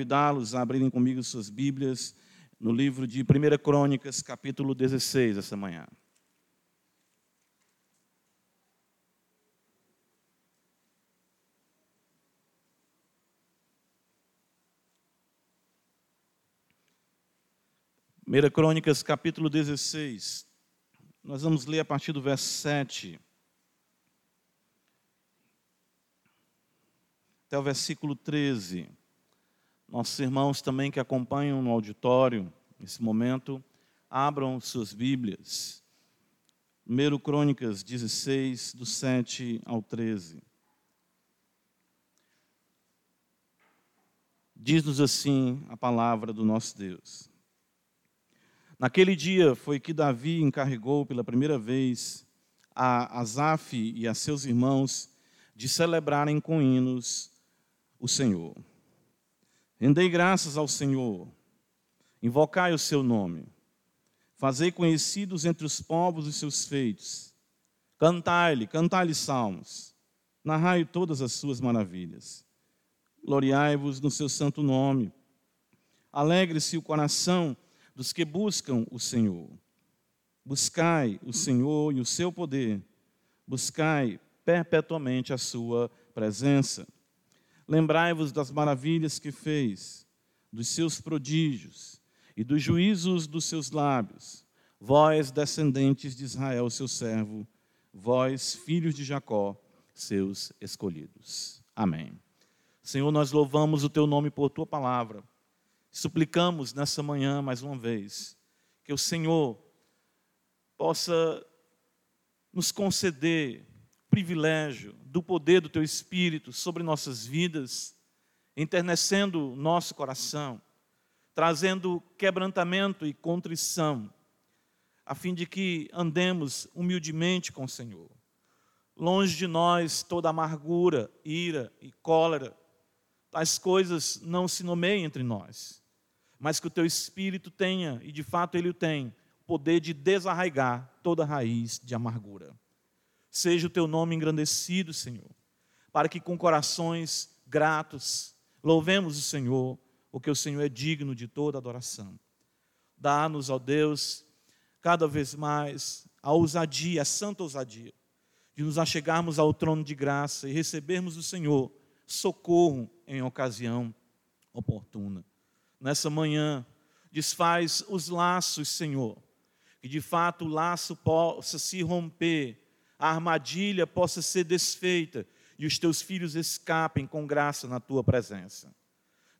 convidá-los a abrirem comigo suas Bíblias no livro de 1 Crônicas, capítulo 16, essa manhã. Primeira Crônicas, capítulo 16. Nós vamos ler a partir do verso 7 até o versículo 13. Nossos irmãos também que acompanham no auditório, nesse momento, abram suas Bíblias. 1 Crônicas 16, do 7 ao 13. Diz-nos assim a palavra do nosso Deus. Naquele dia foi que Davi encarregou pela primeira vez a Asaf e a seus irmãos de celebrarem com hinos o Senhor. Rendei graças ao Senhor, invocai o seu nome, fazei conhecidos entre os povos os seus feitos, cantai-lhe, cantai-lhe salmos, narrai todas as suas maravilhas, gloriai-vos no seu santo nome, alegre-se o coração dos que buscam o Senhor. Buscai o Senhor e o seu poder, buscai perpetuamente a sua presença. Lembrai-vos das maravilhas que fez, dos seus prodígios e dos juízos dos seus lábios, vós, descendentes de Israel, seu servo, vós, filhos de Jacó, seus escolhidos. Amém. Senhor, nós louvamos o teu nome por tua palavra. Suplicamos nessa manhã, mais uma vez, que o Senhor possa nos conceder privilégio do poder do Teu Espírito sobre nossas vidas, enternecendo nosso coração, trazendo quebrantamento e contrição, a fim de que andemos humildemente com o Senhor. Longe de nós toda amargura, ira e cólera, tais coisas não se nomeiem entre nós, mas que o Teu Espírito tenha, e de fato Ele o tem, o poder de desarraigar toda raiz de amargura. Seja o teu nome engrandecido, Senhor, para que com corações gratos louvemos o Senhor, porque o Senhor é digno de toda adoração. Dá-nos, ó Deus, cada vez mais a ousadia, a santa ousadia, de nos achegarmos ao trono de graça e recebermos do Senhor socorro em ocasião oportuna. Nessa manhã, desfaz os laços, Senhor, que de fato o laço possa se romper a armadilha possa ser desfeita e os teus filhos escapem com graça na tua presença.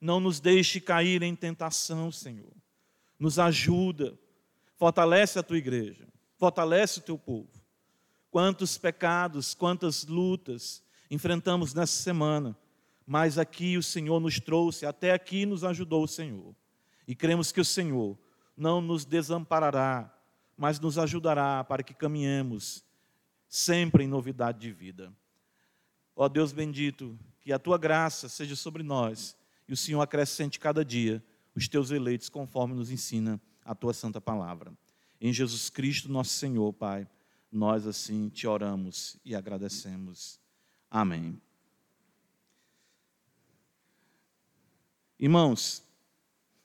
Não nos deixe cair em tentação, Senhor. Nos ajuda, fortalece a tua igreja, fortalece o teu povo. Quantos pecados, quantas lutas enfrentamos nessa semana, mas aqui o Senhor nos trouxe, até aqui nos ajudou o Senhor. E cremos que o Senhor não nos desamparará, mas nos ajudará para que caminhemos sempre em novidade de vida. Ó Deus bendito, que a tua graça seja sobre nós e o Senhor acrescente cada dia os teus eleitos conforme nos ensina a tua santa palavra. Em Jesus Cristo, nosso Senhor, Pai, nós assim te oramos e agradecemos. Amém. Irmãos,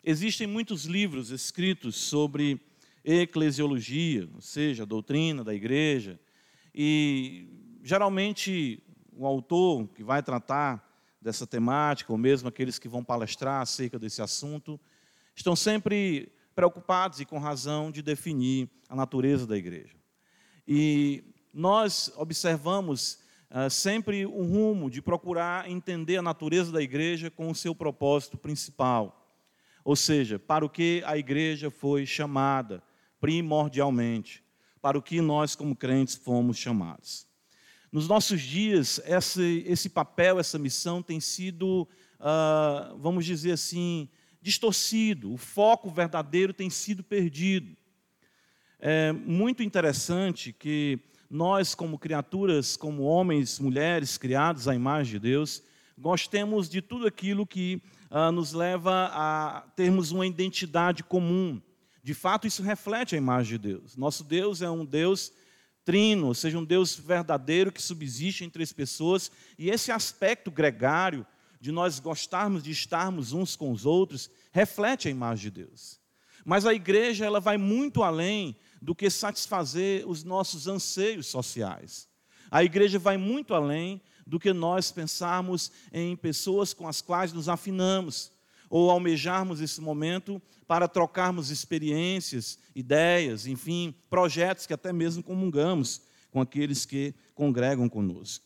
existem muitos livros escritos sobre eclesiologia, ou seja, a doutrina da igreja, e geralmente o autor que vai tratar dessa temática, ou mesmo aqueles que vão palestrar acerca desse assunto, estão sempre preocupados e com razão de definir a natureza da igreja. E nós observamos uh, sempre o rumo de procurar entender a natureza da igreja com o seu propósito principal. Ou seja, para o que a igreja foi chamada primordialmente para o que nós, como crentes, fomos chamados. Nos nossos dias, esse, esse papel, essa missão tem sido, uh, vamos dizer assim, distorcido, o foco verdadeiro tem sido perdido. É muito interessante que nós, como criaturas, como homens, mulheres criados à imagem de Deus, gostemos de tudo aquilo que uh, nos leva a termos uma identidade comum, de fato, isso reflete a imagem de Deus. Nosso Deus é um Deus trino, ou seja, um Deus verdadeiro que subsiste entre as pessoas, e esse aspecto gregário de nós gostarmos de estarmos uns com os outros, reflete a imagem de Deus. Mas a igreja ela vai muito além do que satisfazer os nossos anseios sociais. A igreja vai muito além do que nós pensarmos em pessoas com as quais nos afinamos, ou almejarmos esse momento para trocarmos experiências, ideias, enfim, projetos que até mesmo comungamos com aqueles que congregam conosco.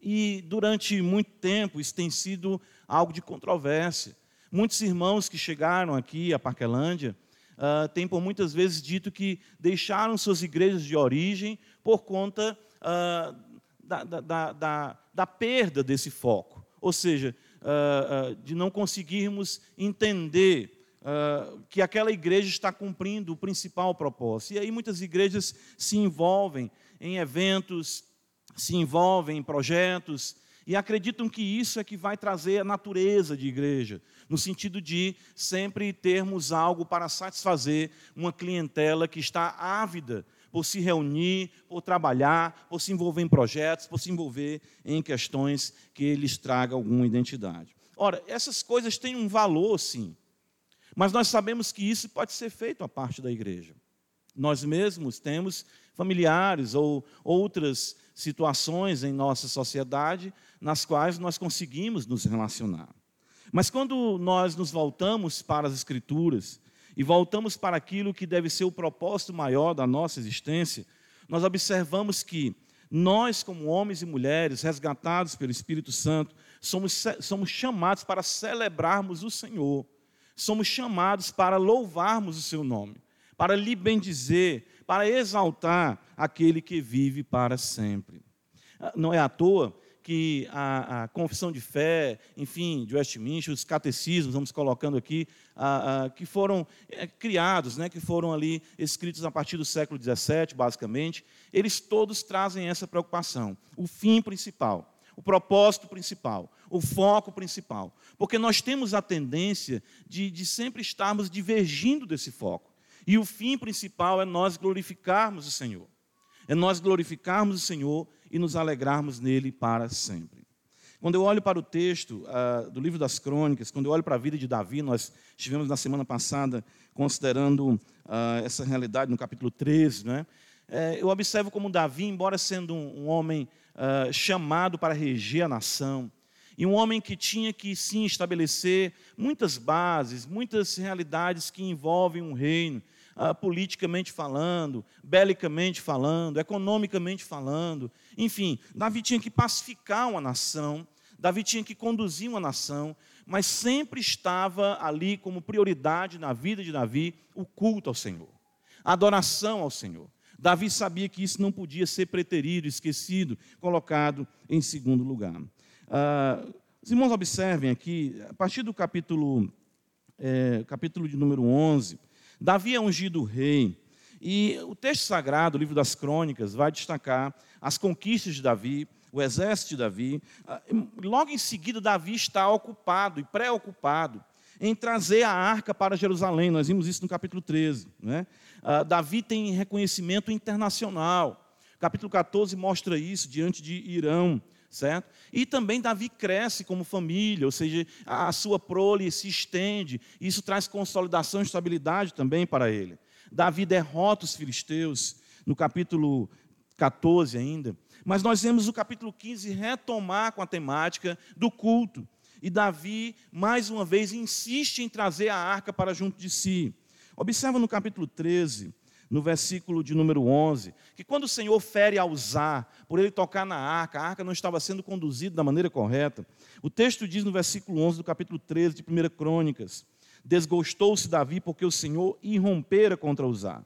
E durante muito tempo isso tem sido algo de controvérsia. Muitos irmãos que chegaram aqui a Parquelândia uh, têm por muitas vezes dito que deixaram suas igrejas de origem por conta uh, da, da, da, da, perda desse foco. Ou seja, uh, de não conseguirmos entender que aquela igreja está cumprindo o principal propósito. E aí muitas igrejas se envolvem em eventos, se envolvem em projetos, e acreditam que isso é que vai trazer a natureza de igreja, no sentido de sempre termos algo para satisfazer uma clientela que está ávida por se reunir, por trabalhar, por se envolver em projetos, por se envolver em questões que lhes tragam alguma identidade. Ora, essas coisas têm um valor, sim, mas nós sabemos que isso pode ser feito a parte da igreja. Nós mesmos temos familiares ou outras situações em nossa sociedade nas quais nós conseguimos nos relacionar. Mas quando nós nos voltamos para as Escrituras e voltamos para aquilo que deve ser o propósito maior da nossa existência, nós observamos que nós, como homens e mulheres resgatados pelo Espírito Santo, somos, somos chamados para celebrarmos o Senhor, somos chamados para louvarmos o Seu nome, para lhe bendizer, para exaltar aquele que vive para sempre. Ah, não é à toa que a, a, confissão de fé, enfim, de Westminster, os catecismos, vamos colocando aqui, a, a, que foram é, criados, né, que foram ali escritos a partir do século XVII, basicamente, eles todos trazem essa preocupação. O fim principal, o propósito principal, o foco principal. Porque nós temos a tendência de, de sempre estarmos divergindo desse foco. E o fim principal é nós glorificarmos o Senhor. É nós glorificarmos o Senhor e nos alegrarmos nele para sempre. Quando eu olho para o texto uh, do livro das crônicas, quando eu olho para a vida de Davi, nós estivemos na semana passada considerando uh, essa realidade no capítulo 13, né? É, eu observo como Davi, embora sendo um, um homem uh, chamado para reger a nação, e um homem que tinha que sim estabelecer muitas bases, muitas realidades que envolvem um reino, ah, politicamente falando, belicamente falando, economicamente falando. Enfim, Davi tinha que pacificar uma nação, Davi tinha que conduzir uma nação, mas sempre estava ali como prioridade na vida de Davi o culto ao Senhor, a adoração ao Senhor. Davi sabia que isso não podia ser preterido, esquecido, colocado em segundo lugar. Ah, os irmãos observem aqui, a partir do capítulo, é, capítulo de número 11, Davi é ungido rei. E o texto sagrado, o livro das crônicas, vai destacar as conquistas de Davi, o exército de Davi. Ah, logo em seguida, Davi está ocupado e preocupado em trazer a arca para Jerusalém. Nós vimos isso no capítulo 13. Né? Uh, Davi tem reconhecimento internacional. Capítulo 14 mostra isso diante de Irão certo? E também Davi cresce como família, ou seja, a sua prole se estende, isso traz consolidação e estabilidade também para ele. Davi derrota os filisteus, no capítulo 14 ainda, mas nós vemos o capítulo 15 retomar com a temática do culto. E Davi, mais uma vez, insiste em trazer a arca para junto de si. Observa no capítulo 13, no versículo de número 11, que quando o Senhor fere a usar, por ele tocar na arca, a arca não estava sendo conduzida da maneira correta. O texto diz no versículo 11 do capítulo 13 de 1 Crônicas: Desgostou-se Davi porque o Senhor irrompera contra Uzá.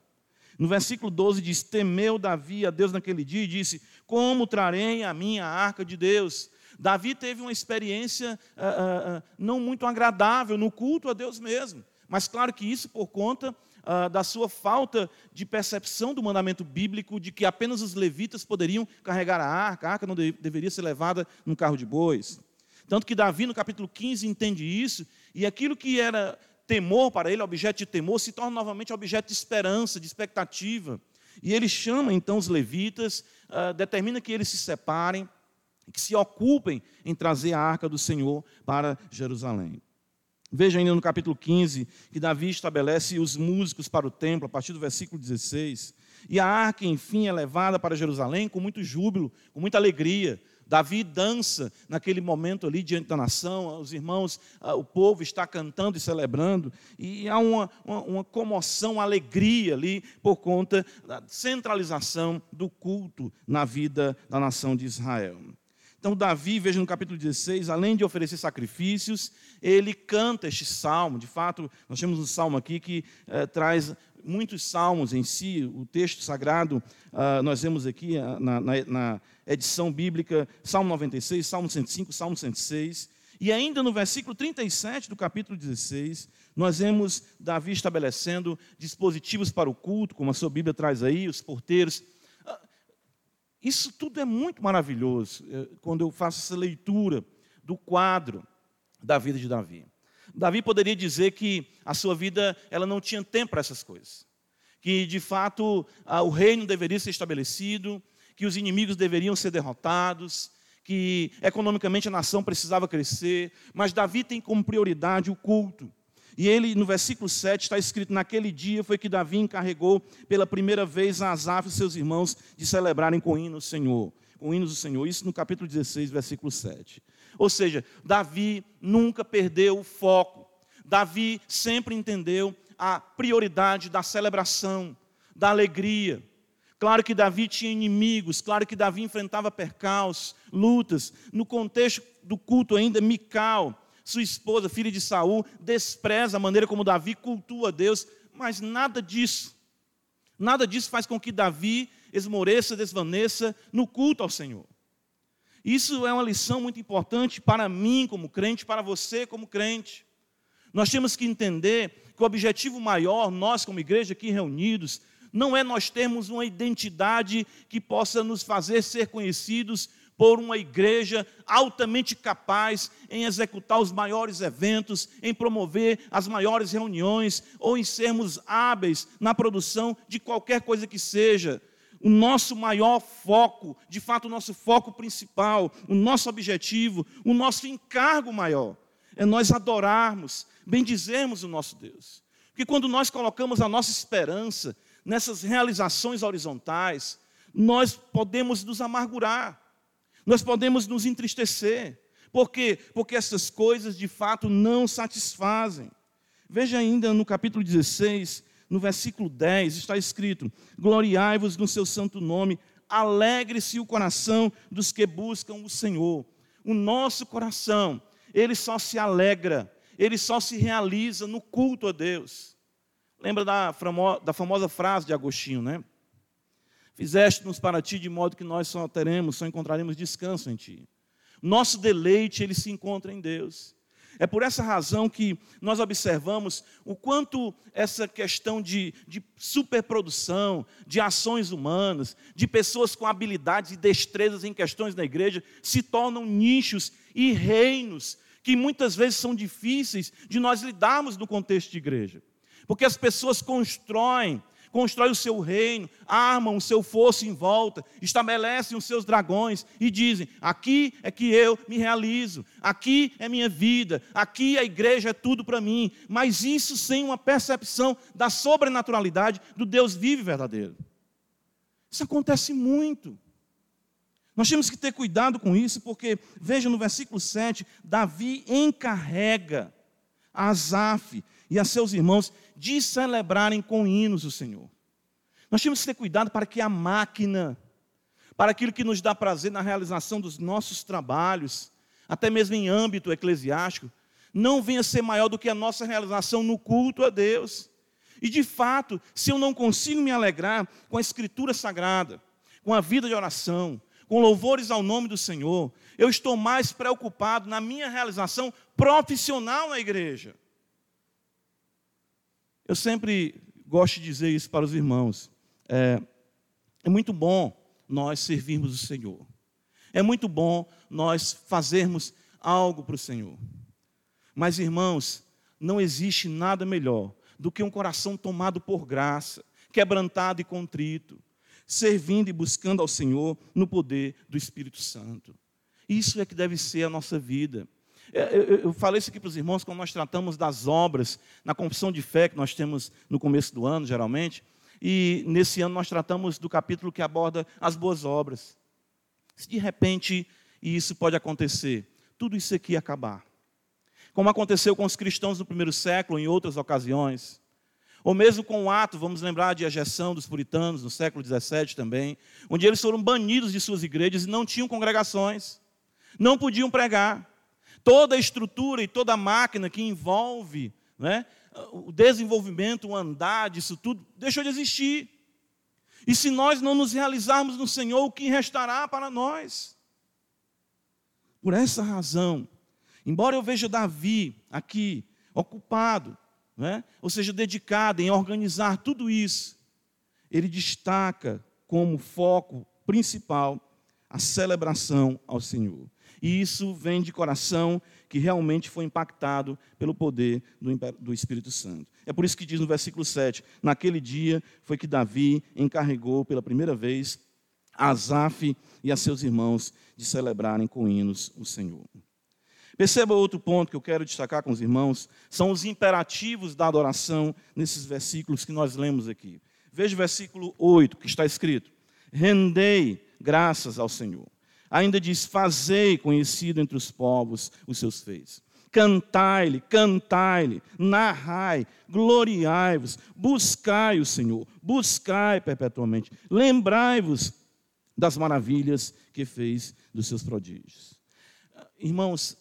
No versículo 12 diz: Temeu Davi a Deus naquele dia e disse: Como trarei a minha arca de Deus? Davi teve uma experiência uh, uh, uh, não muito agradável no culto a Deus mesmo. Mas claro que isso por conta ah, da sua falta de percepção do mandamento bíblico de que apenas os levitas poderiam carregar a arca, a arca não de, deveria ser levada num carro de bois. Tanto que Davi, no capítulo 15, entende isso, e aquilo que era temor para ele, objeto de temor, se torna novamente objeto de esperança, de expectativa. E ele chama então os levitas, uh, determina que eles se separem, que se ocupem em trazer a arca do Senhor para Jerusalém. Veja ainda no capítulo 15 que Davi estabelece os músicos para o templo, a partir do versículo 16. E a arca, enfim, é levada para Jerusalém com muito júbilo, com muita alegria. Davi dança naquele momento ali diante da nação, os irmãos, o povo está cantando e celebrando, e há uma, uma, uma comoção, uma alegria ali por conta da centralização do culto na vida da nação de Israel. Então, Davi, veja no capítulo 16, além de oferecer sacrifícios, ele canta este salmo. De fato, nós temos um salmo aqui que eh, traz muitos salmos em si, o texto sagrado, uh, nós vemos aqui uh, na, na, na, edição bíblica, Salmo 96, Salmo 105, Salmo 106. E ainda no versículo 37 do capítulo 16, nós vemos Davi estabelecendo dispositivos para o culto, como a sua Bíblia traz aí, os porteiros. Isso tudo é muito maravilhoso eh, quando eu faço essa leitura do quadro da vida de Davi. Davi poderia dizer que a sua vida ela não tinha tempo para essas coisas. Que, de fato, o reino deveria ser estabelecido, que os inimigos deveriam ser derrotados, que economicamente a nação precisava crescer, mas Davi tem como prioridade o culto. E ele, no versículo 7, está escrito: Naquele dia foi que Davi encarregou pela primeira vez a Asaf e seus irmãos de celebrarem com hinos o Senhor. Com hinos do Senhor. Isso no capítulo 16, versículo 7. Ou seja, Davi nunca perdeu o foco. Davi sempre entendeu a prioridade da celebração, da alegria. Claro que Davi tinha inimigos, claro que Davi enfrentava percalços, lutas. No contexto do culto ainda, Mical, sua esposa, filha de Saul, despreza a maneira como Davi cultua Deus, mas nada disso. Nada disso faz com que Davi esmoreça, desvaneça no culto ao Senhor. Isso é uma lição muito importante para mim como crente, para você como crente. Nós temos que entender que o objetivo maior, nós como igreja aqui reunidos, não é nós termos uma identidade que possa nos fazer ser conhecidos por uma igreja altamente capaz em executar os maiores eventos, em promover as maiores reuniões, ou em sermos hábeis na produção de qualquer coisa que seja o nosso maior foco, de fato, o nosso foco principal, o nosso objetivo, o nosso encargo maior, é nós adorarmos, bendizermos o nosso Deus. Porque quando nós colocamos a nossa esperança nessas realizações horizontais, nós podemos nos amargurar, nós podemos nos entristecer. Por quê? Porque essas coisas de fato não satisfazem. Veja ainda no capítulo 16, no versículo 10 está escrito: Gloriai-vos no seu santo nome, alegre-se o coração dos que buscam o Senhor. O nosso coração, ele só se alegra, ele só se realiza no culto a Deus. Lembra da, famosa frase de Agostinho, né? Fizeste-nos para ti de modo que nós só teremos, só encontraremos descanso em ti. Nosso deleite, ele se encontra em Deus. É por essa razão que nós observamos o quanto essa questão de, de superprodução, de ações humanas, de pessoas com habilidades e destrezas em questões da igreja, se tornam nichos e reinos que muitas vezes são difíceis de nós lidarmos no contexto de igreja. Porque as pessoas constroem constrói o seu reino, armam o seu fosso em volta, estabelecem os seus dragões e dizem: aqui é que eu me realizo, aqui é minha vida, aqui a igreja é tudo para mim. Mas isso sem uma percepção da sobrenaturalidade do Deus vivo e verdadeiro. Isso acontece muito. Nós temos que ter cuidado com isso, porque, veja no versículo 7, Davi encarrega Asaf e a seus irmãos de celebrarem com hinos o Senhor. Nós temos que ter cuidado para que a máquina, para aquilo que nos dá prazer na realização dos nossos trabalhos, até mesmo em âmbito eclesiástico, não venha ser maior do que a nossa realização no culto a Deus. E de fato, se eu não consigo me alegrar com a Escritura Sagrada, com a vida de oração, com louvores ao nome do Senhor, eu estou mais preocupado na minha realização profissional na igreja. Eu sempre gosto de dizer isso para os irmãos. É, é muito bom nós servirmos o Senhor. É muito bom nós fazermos algo para o Senhor. Mas, irmãos, não existe nada melhor do que um coração tomado por graça, quebrantado e contrito, servindo e buscando ao Senhor no poder do Espírito Santo. Isso é que deve ser a nossa vida. Eu falei isso aqui para os irmãos quando nós tratamos das obras na confissão de fé que nós temos no começo do ano, geralmente. E nesse ano nós tratamos do capítulo que aborda as boas obras. Se de repente isso pode acontecer, tudo isso aqui acabar. Como aconteceu com os cristãos no primeiro século, em outras ocasiões. Ou mesmo com o ato, vamos lembrar de ejeção dos puritanos no século XVII também, onde eles foram banidos de suas igrejas e não tinham congregações, não podiam pregar. Toda a estrutura e toda a máquina que envolve né, o desenvolvimento, o andar disso tudo, deixou de existir. E se nós não nos realizarmos no Senhor, o que restará para nós? Por essa razão, embora eu veja Davi aqui ocupado, né, ou seja, dedicado em organizar tudo isso, ele destaca como foco principal a celebração ao Senhor. E isso vem de coração que realmente foi impactado pelo poder do Espírito Santo. É por isso que diz no versículo 7: Naquele dia foi que Davi encarregou pela primeira vez Asaf e a seus irmãos de celebrarem com hinos o Senhor. Perceba outro ponto que eu quero destacar com os irmãos: são os imperativos da adoração nesses versículos que nós lemos aqui. Veja o versículo 8 que está escrito: Rendei graças ao Senhor Ainda diz: Fazei conhecido entre os povos os seus feitos. Cantai-lhe, cantai-lhe, narrai, gloriai-vos, buscai o Senhor, buscai perpetuamente, lembrai-vos das maravilhas que fez dos seus prodígios. Irmãos,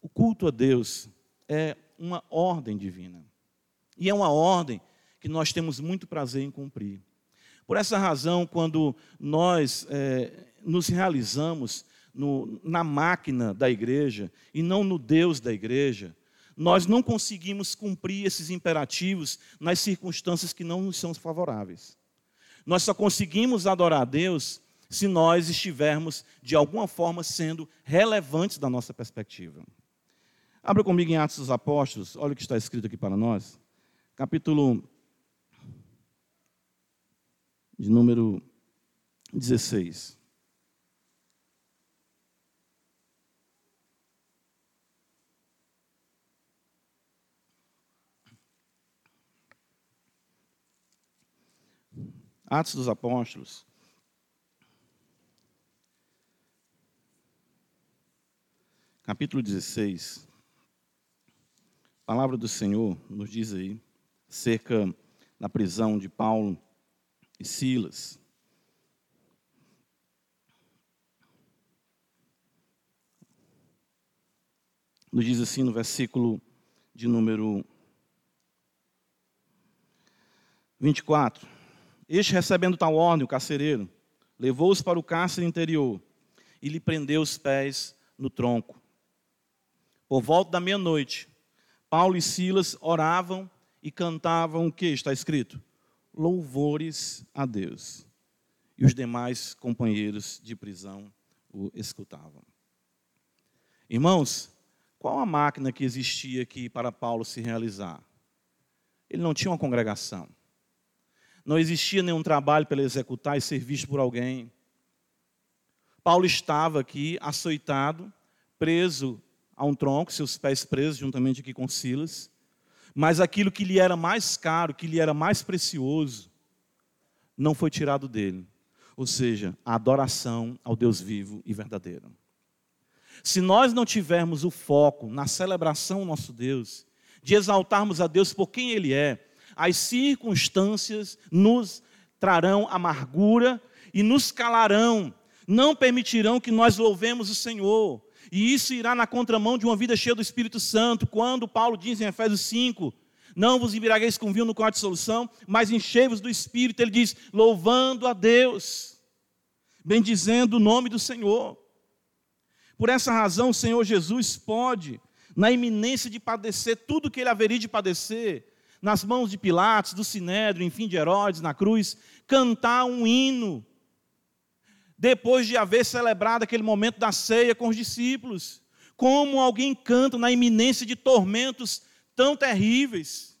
o culto a Deus é uma ordem divina. E é uma ordem que nós temos muito prazer em cumprir. Por essa razão, quando nós é, nos realizamos no, na máquina da igreja e não no Deus da igreja, nós não conseguimos cumprir esses imperativos nas circunstâncias que não nos são favoráveis. Nós só conseguimos adorar a Deus se nós estivermos, de alguma forma, sendo relevantes da nossa perspectiva. Abra comigo em Atos dos Apóstolos, olha o que está escrito aqui para nós. Capítulo de número 16. Atos dos Apóstolos. Capítulo 16. A palavra do Senhor nos diz aí, cerca da prisão de Paulo e Silas. Nos diz assim no versículo de número 24. Este, recebendo tal ordem, o carcereiro, levou-os para o cárcere interior e lhe prendeu os pés no tronco. Por volta da meia-noite, Paulo e Silas oravam e cantavam o que está escrito? Louvores a Deus. E os demais companheiros de prisão o escutavam. Irmãos, qual a máquina que existia aqui para Paulo se realizar? Ele não tinha uma congregação. Não existia nenhum trabalho para ele executar e ser visto por alguém. Paulo estava aqui açoitado, preso a um tronco, seus pés presos juntamente aqui com Silas. Mas aquilo que lhe era mais caro, que lhe era mais precioso, não foi tirado dele. Ou seja, a adoração ao Deus vivo e verdadeiro. Se nós não tivermos o foco na celebração ao nosso Deus, de exaltarmos a Deus por quem Ele é, as circunstâncias nos trarão amargura e nos calarão, não permitirão que nós louvemos o Senhor. E isso irá na contramão de uma vida cheia do Espírito Santo, quando Paulo diz em Efésios 5: Não vos embriagueis com vinho no qual há dissolução, mas enchei-vos do Espírito. Ele diz: louvando a Deus, bendizendo o nome do Senhor. Por essa razão, o Senhor Jesus pode, na iminência de padecer tudo que ele haveria de padecer, nas mãos de Pilatos, do Sinédrio, enfim, de Herodes, na cruz, cantar um hino, depois de haver celebrado aquele momento da ceia com os discípulos. Como alguém canta na iminência de tormentos tão terríveis.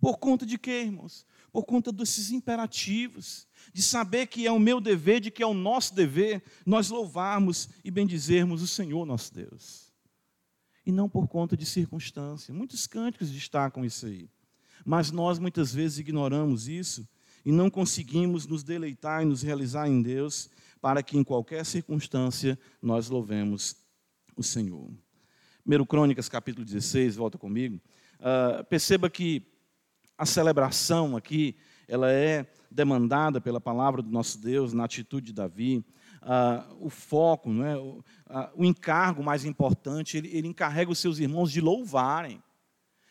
Por conta de quê, irmãos? por conta desses imperativos, de saber que é o meu dever, de que é o nosso dever, nós louvarmos e bendizermos o Senhor nosso Deus. E não por conta de circunstância. Muitos cânticos destacam isso aí. Mas nós muitas vezes ignoramos isso e não conseguimos nos deleitar e nos realizar em Deus para que em qualquer circunstância nós louvemos o Senhor. 1 Crônicas, capítulo 16, volta comigo. Uh, perceba que a celebração aqui, ela é demandada pela palavra do nosso Deus, na atitude de Davi. Uh, o foco, não é? o, uh, o encargo mais importante, ele, ele encarrega os seus irmãos de louvarem,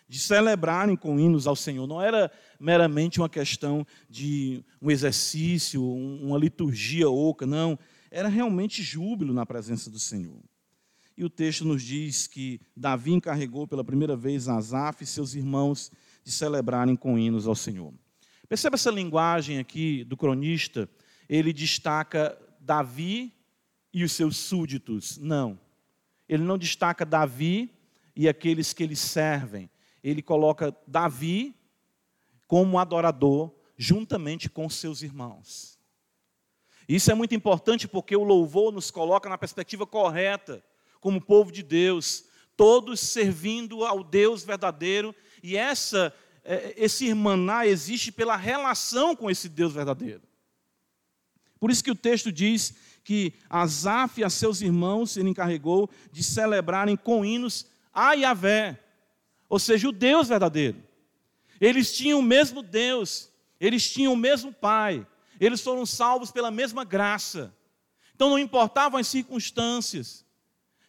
de celebrarem com hinos ao Senhor. Não era meramente uma questão de um exercício, uma liturgia oca, não. Era realmente júbilo na presença do Senhor. E o texto nos diz que Davi encarregou pela primeira vez Asaf e seus irmãos de celebrarem com hinos ao Senhor. Perceba essa linguagem aqui do cronista, ele destaca Davi e os seus súditos. Não. Ele não destaca Davi e aqueles que lhe servem. Ele coloca Davi como adorador juntamente com seus irmãos. Isso é muito importante porque o louvor nos coloca na perspectiva correta, como povo de Deus, todos servindo ao Deus verdadeiro e essa, é, esse irmanar existe pela relação com esse Deus verdadeiro. Por isso que o texto diz que Asaf e a seus irmãos ele encarregou de celebrarem com hinos a Yahvé, ou seja, o Deus verdadeiro. Eles tinham o mesmo Deus, eles tinham o mesmo Pai, eles foram salvos pela mesma graça. Então não importavam as circunstâncias.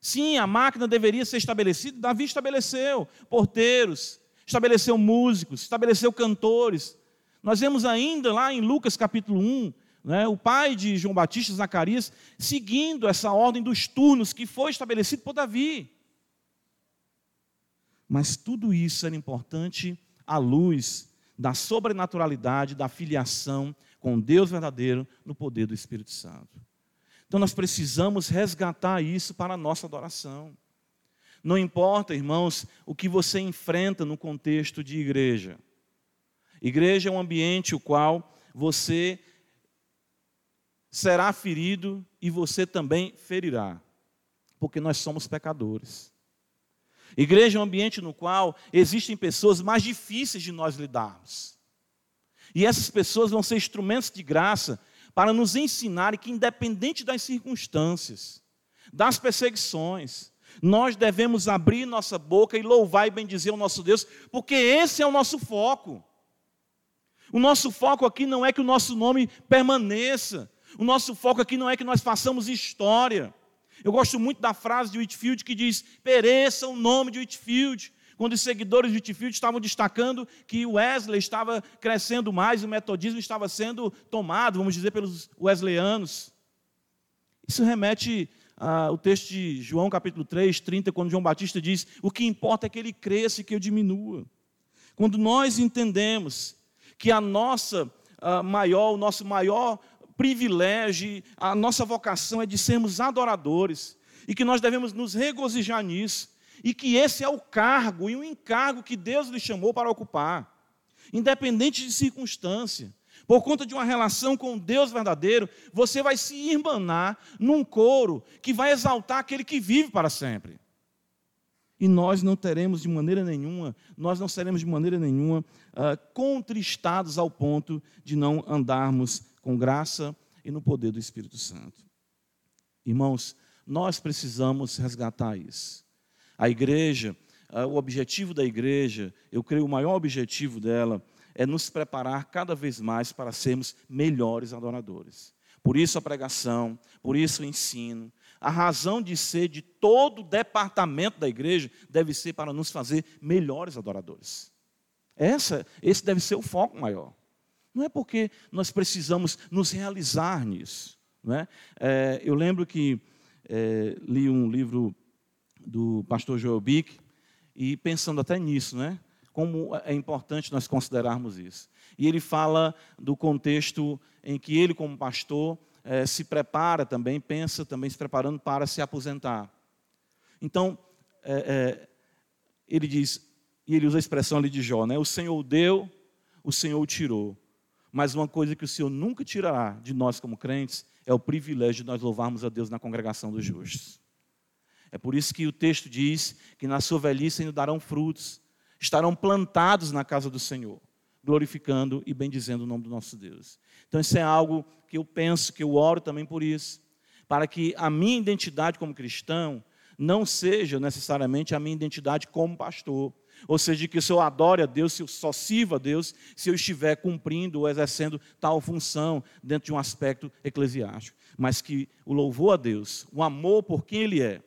Sim, a máquina deveria ser estabelecida, Davi estabeleceu porteiros, estabeleceu músicos, estabeleceu cantores. Nós vemos ainda lá em Lucas capítulo 1, né, o pai de João Batista, Zacarias, seguindo essa ordem dos turnos que foi estabelecido por Davi. Mas tudo isso era importante à luz da sobrenaturalidade, da filiação com Deus verdadeiro no poder do Espírito Santo. Então nós precisamos resgatar isso para a nossa adoração. Não importa, irmãos, o que você enfrenta no contexto de igreja. Igreja é um ambiente o qual você será ferido e você também ferirá, porque nós somos pecadores. Igreja é um ambiente no qual existem pessoas mais difíceis de nós lidarmos. E essas pessoas vão ser instrumentos de graça para nos ensinar que, independente das circunstâncias, das perseguições, nós devemos abrir nossa boca e louvar e bendizer o nosso Deus, porque esse é o nosso foco. O nosso foco aqui não é que o nosso nome permaneça, o nosso foco aqui não é que nós façamos história. Eu gosto muito da frase de Whitfield que diz: pereça o nome de Whitfield. Quando os seguidores de Whitfield estavam destacando que Wesley estava crescendo mais, o metodismo estava sendo tomado, vamos dizer, pelos wesleyanos. Isso remete ah, o texto de João capítulo 3, 30, quando João Batista diz: O que importa é que ele cresça e que eu diminua. Quando nós entendemos que a nossa ah, maior, o nosso maior privilégio, a nossa vocação é de sermos adoradores, e que nós devemos nos regozijar nisso, e que esse é o cargo e o encargo que Deus lhe chamou para ocupar, independente de circunstância por conta de uma relação com Deus verdadeiro, você vai se irmanar num coro que vai exaltar aquele que vive para sempre. E nós não teremos de maneira nenhuma, nós não seremos de maneira nenhuma uh, contristados ao ponto de não andarmos com graça e no poder do Espírito Santo. Irmãos, nós precisamos resgatar isso. A igreja, uh, o objetivo da igreja, eu creio o maior objetivo dela é nos preparar cada vez mais para sermos melhores adoradores. Por isso a pregação, por isso o ensino. A razão de ser de todo o departamento da igreja deve ser para nos fazer melhores adoradores. Essa, esse deve ser o foco maior. Não é porque nós precisamos nos realizar nisso. Não é? é eu lembro que é, li um livro do pastor Joel Bick, e pensando até nisso, né? como é importante nós considerarmos isso. E ele fala do contexto em que ele, como pastor, é, se prepara também, pensa também se preparando para se aposentar. Então, é, é, ele diz, e ele usa a expressão ali de Jó, né? O Senhor deu, o Senhor tirou. Mas uma coisa que o Senhor nunca tirará de nós como crentes é o privilégio de nós louvarmos a Deus na congregação dos justos. É por isso que o texto diz que na sua velhice ainda darão frutos, estarão plantados na casa do Senhor, glorificando e bendizendo o nome do nosso Deus. Então, isso é algo que eu penso, que eu oro também por isso, para que a minha identidade como cristão não seja necessariamente a minha identidade como pastor. Ou seja, que se eu adore a Deus, se eu só sirva a Deus, se eu estiver cumprindo ou exercendo tal função dentro de um aspecto eclesiástico. Mas que o louvor a Deus, o amor por quem Ele é,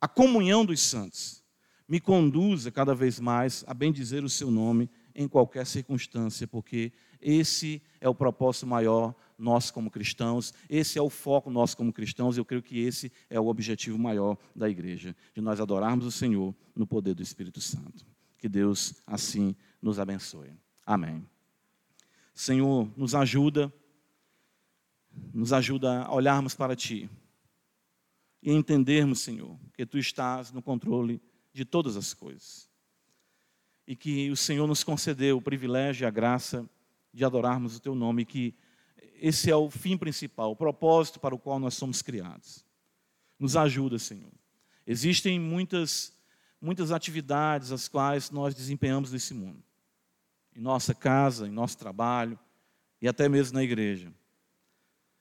a comunhão dos santos, me conduza cada vez mais a bendizer o seu nome em qualquer circunstância, porque esse é o propósito maior nosso como cristãos, esse é o foco nosso como cristãos, eu creio que esse é o objetivo maior da igreja, de nós adorarmos o Senhor no poder do Espírito Santo. Que Deus assim nos abençoe. Amém. Senhor, nos ajuda, nos ajuda a olharmos para Ti e entendermos, Senhor, que Tu estás no controle de todas as coisas. E que o Senhor nos concedeu o privilégio e a graça de adorarmos o Teu nome, que esse é o fim principal, o propósito para o qual nós somos criados. Nos ajuda, Senhor. Existem muitas, muitas atividades as quais nós desempenhamos nesse mundo, em nossa casa, em nosso trabalho e até mesmo na igreja.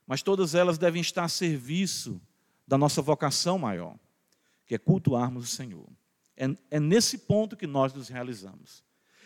Mas todas elas devem estar a serviço da nossa vocação maior, que é cultuarmos o Senhor. É, é nesse ponto que nós nos realizamos.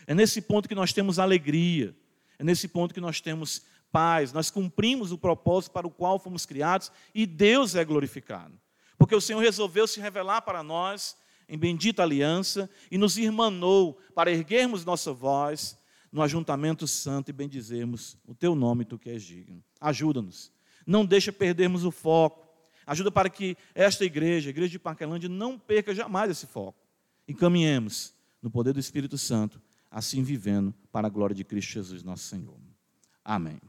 É nesse ponto que nós temos alegria. É nesse ponto que nós temos paz, nós cumprimos o propósito para o qual fomos criados e Deus é glorificado. Porque o Senhor resolveu se revelar para nós em bendita aliança e nos irmanou para erguermos nossa voz no ajuntamento santo e bendizermos o teu nome, tu que és digno. Ajuda-nos. Não deixa perdermos o foco. Ajuda para que esta igreja, a igreja de Parquelândia, não perca jamais esse foco. E caminhemos no poder do Espírito Santo, assim vivendo para a glória de Cristo Jesus, nosso Senhor. Amém.